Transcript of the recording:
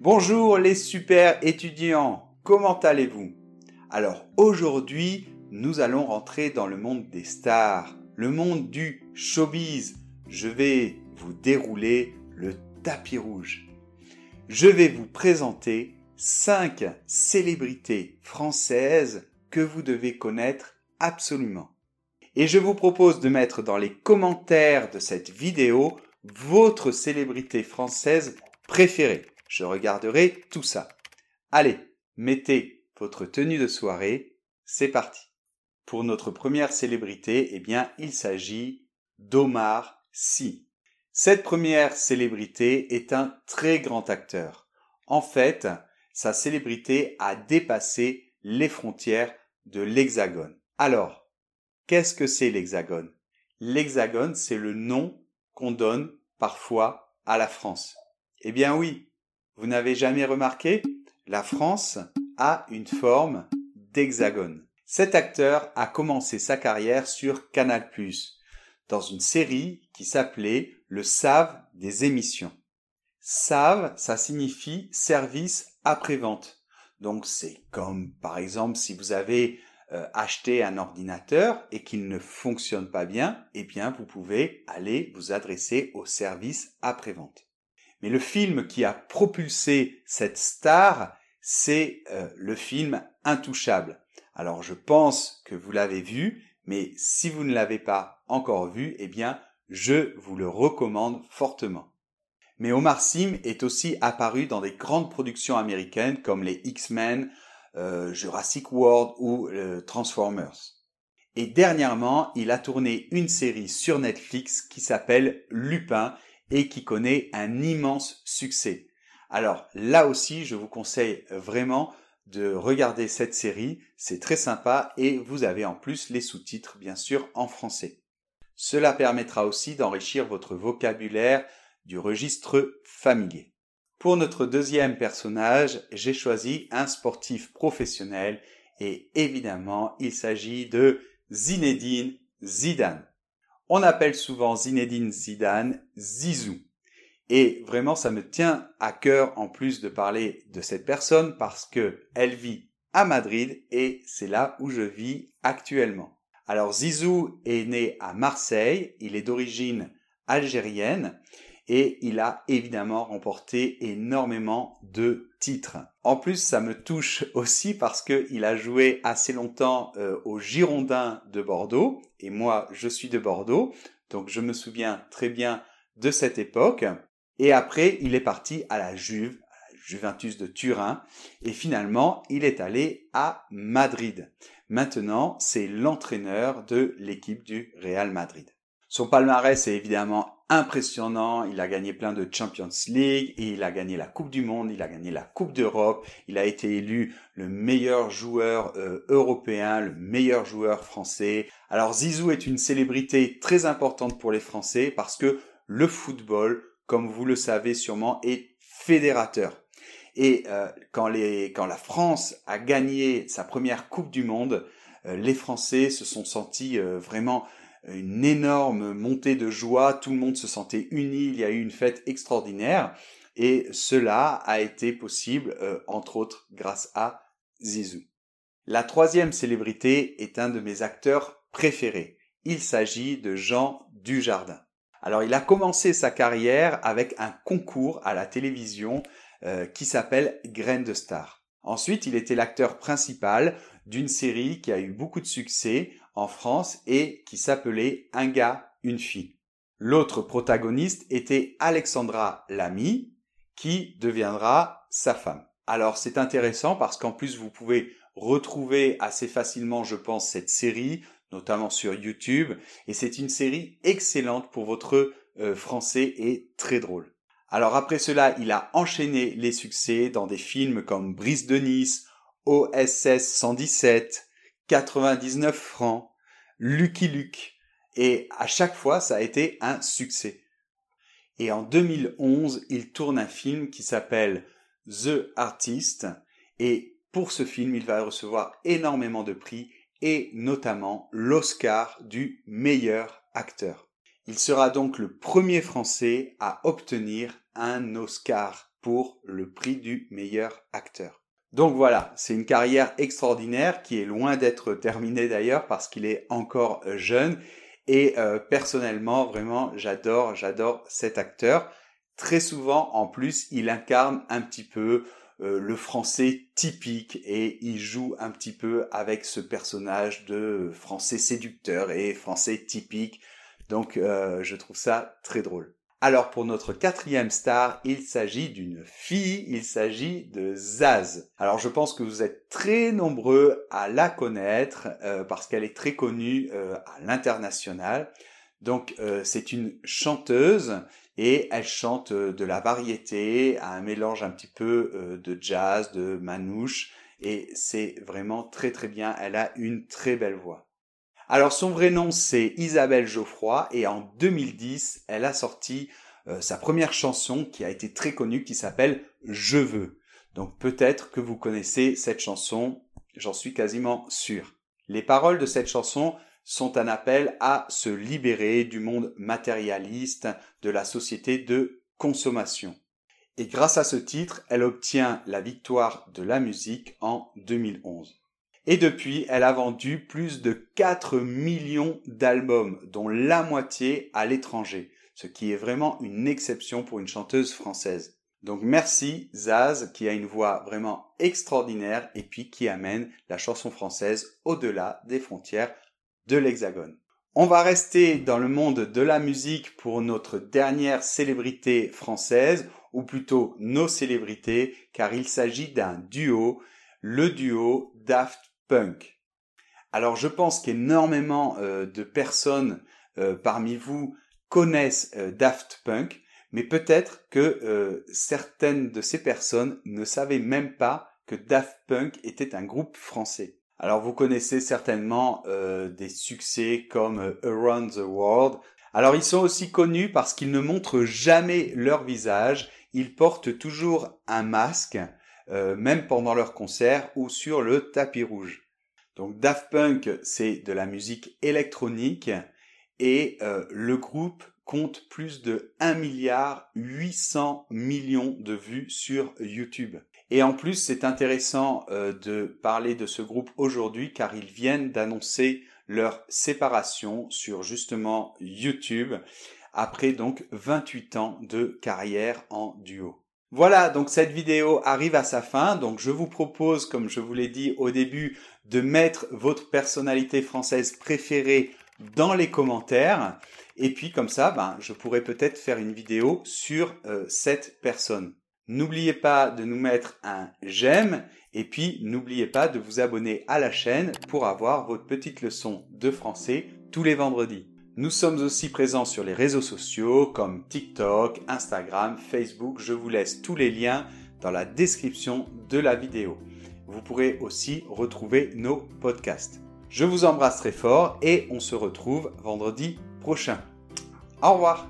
Bonjour les super étudiants, comment allez-vous? Alors aujourd'hui, nous allons rentrer dans le monde des stars, le monde du showbiz. Je vais vous dérouler le tapis rouge. Je vais vous présenter 5 célébrités françaises que vous devez connaître absolument. Et je vous propose de mettre dans les commentaires de cette vidéo votre célébrité française préférée. Je regarderai tout ça. Allez, mettez votre tenue de soirée. C'est parti. Pour notre première célébrité, eh bien, il s'agit d'Omar Sy. Cette première célébrité est un très grand acteur. En fait, sa célébrité a dépassé les frontières de l'Hexagone. Alors, qu'est-ce que c'est l'Hexagone? L'Hexagone, c'est le nom qu'on donne parfois à la France. Eh bien oui, vous n'avez jamais remarqué? La France a une forme d'hexagone. Cet acteur a commencé sa carrière sur Canal+, dans une série qui s'appelait Le Save des émissions. Save, ça signifie service après-vente. Donc c'est comme par exemple si vous avez euh, acheter un ordinateur et qu'il ne fonctionne pas bien, eh bien vous pouvez aller vous adresser au service après-vente. Mais le film qui a propulsé cette star, c'est euh, le film Intouchable. Alors je pense que vous l'avez vu, mais si vous ne l'avez pas encore vu, eh bien je vous le recommande fortement. Mais Omar Sim est aussi apparu dans des grandes productions américaines comme les X-Men, euh, Jurassic World ou euh, Transformers. Et dernièrement, il a tourné une série sur Netflix qui s'appelle Lupin et qui connaît un immense succès. Alors là aussi, je vous conseille vraiment de regarder cette série, c'est très sympa et vous avez en plus les sous-titres bien sûr en français. Cela permettra aussi d'enrichir votre vocabulaire du registre familier. Pour notre deuxième personnage, j'ai choisi un sportif professionnel et évidemment, il s'agit de Zinedine Zidane. On appelle souvent Zinedine Zidane Zizou. Et vraiment, ça me tient à cœur en plus de parler de cette personne parce que elle vit à Madrid et c'est là où je vis actuellement. Alors Zizou est né à Marseille, il est d'origine algérienne et il a évidemment remporté énormément de titres. En plus, ça me touche aussi parce qu'il a joué assez longtemps euh, aux Girondins de Bordeaux, et moi je suis de Bordeaux, donc je me souviens très bien de cette époque. Et après, il est parti à la Juve, à la Juventus de Turin, et finalement, il est allé à Madrid. Maintenant, c'est l'entraîneur de l'équipe du Real Madrid. Son palmarès est évidemment impressionnant. Il a gagné plein de Champions League, et il a gagné la Coupe du Monde, il a gagné la Coupe d'Europe, il a été élu le meilleur joueur euh, européen, le meilleur joueur français. Alors Zizou est une célébrité très importante pour les Français parce que le football, comme vous le savez sûrement, est fédérateur. Et euh, quand, les, quand la France a gagné sa première Coupe du Monde, euh, les Français se sont sentis vraiment une énorme montée de joie, tout le monde se sentait uni, il y a eu une fête extraordinaire et cela a été possible euh, entre autres grâce à Zizou. La troisième célébrité est un de mes acteurs préférés. Il s'agit de Jean Dujardin. Alors il a commencé sa carrière avec un concours à la télévision euh, qui s'appelle Graines de Star. Ensuite, il était l'acteur principal d'une série qui a eu beaucoup de succès en France et qui s'appelait Un gars, une fille. L'autre protagoniste était Alexandra Lamy, qui deviendra sa femme. Alors c'est intéressant parce qu'en plus vous pouvez retrouver assez facilement, je pense, cette série, notamment sur YouTube, et c'est une série excellente pour votre euh, français et très drôle. Alors après cela, il a enchaîné les succès dans des films comme Brise de Nice, OSS 117, 99 francs, Lucky Luke. Et à chaque fois, ça a été un succès. Et en 2011, il tourne un film qui s'appelle The Artist. Et pour ce film, il va recevoir énormément de prix et notamment l'Oscar du meilleur acteur. Il sera donc le premier Français à obtenir un Oscar pour le prix du meilleur acteur. Donc voilà, c'est une carrière extraordinaire qui est loin d'être terminée d'ailleurs parce qu'il est encore jeune et euh, personnellement vraiment j'adore j'adore cet acteur. Très souvent en plus il incarne un petit peu euh, le français typique et il joue un petit peu avec ce personnage de français séducteur et français typique. Donc euh, je trouve ça très drôle. Alors pour notre quatrième star, il s'agit d'une fille, il s'agit de Zaz. Alors je pense que vous êtes très nombreux à la connaître euh, parce qu'elle est très connue euh, à l'international. Donc euh, c'est une chanteuse et elle chante de la variété, un mélange un petit peu de jazz, de manouche et c'est vraiment très très bien. Elle a une très belle voix. Alors son vrai nom c'est Isabelle Geoffroy et en 2010 elle a sorti euh, sa première chanson qui a été très connue qui s'appelle Je veux. Donc peut-être que vous connaissez cette chanson, j'en suis quasiment sûr. Les paroles de cette chanson sont un appel à se libérer du monde matérialiste de la société de consommation. Et grâce à ce titre, elle obtient la victoire de la musique en 2011. Et depuis, elle a vendu plus de 4 millions d'albums, dont la moitié à l'étranger, ce qui est vraiment une exception pour une chanteuse française. Donc merci Zaz qui a une voix vraiment extraordinaire et puis qui amène la chanson française au-delà des frontières de l'Hexagone. On va rester dans le monde de la musique pour notre dernière célébrité française, ou plutôt nos célébrités, car il s'agit d'un duo, le duo Daft punk. Alors je pense qu'énormément euh, de personnes euh, parmi vous connaissent euh, Daft Punk, mais peut-être que certaines de ces personnes ne savaient même pas que Daft Punk était un groupe français. Alors vous connaissez certainement des succès comme Around the World. Alors ils sont aussi connus parce qu'ils ne montrent jamais leur visage, ils portent toujours un masque euh, même pendant leurs concerts ou sur le tapis rouge. Donc Daft Punk, c'est de la musique électronique et euh, le groupe compte plus de 1 milliard 800 millions de vues sur YouTube. Et en plus, c'est intéressant euh, de parler de ce groupe aujourd'hui car ils viennent d'annoncer leur séparation sur justement YouTube après donc 28 ans de carrière en duo. Voilà, donc cette vidéo arrive à sa fin. Donc je vous propose, comme je vous l'ai dit au début, de mettre votre personnalité française préférée dans les commentaires. Et puis comme ça, ben, je pourrais peut-être faire une vidéo sur euh, cette personne. N'oubliez pas de nous mettre un j'aime et puis n'oubliez pas de vous abonner à la chaîne pour avoir votre petite leçon de français tous les vendredis. Nous sommes aussi présents sur les réseaux sociaux comme TikTok, Instagram, Facebook. Je vous laisse tous les liens dans la description de la vidéo. Vous pourrez aussi retrouver nos podcasts. Je vous embrasse très fort et on se retrouve vendredi prochain. Au revoir